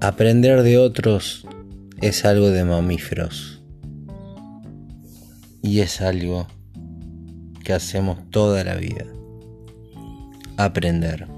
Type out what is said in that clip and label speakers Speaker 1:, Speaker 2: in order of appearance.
Speaker 1: Aprender de otros es algo de mamíferos. Y es algo que hacemos toda la vida. Aprender.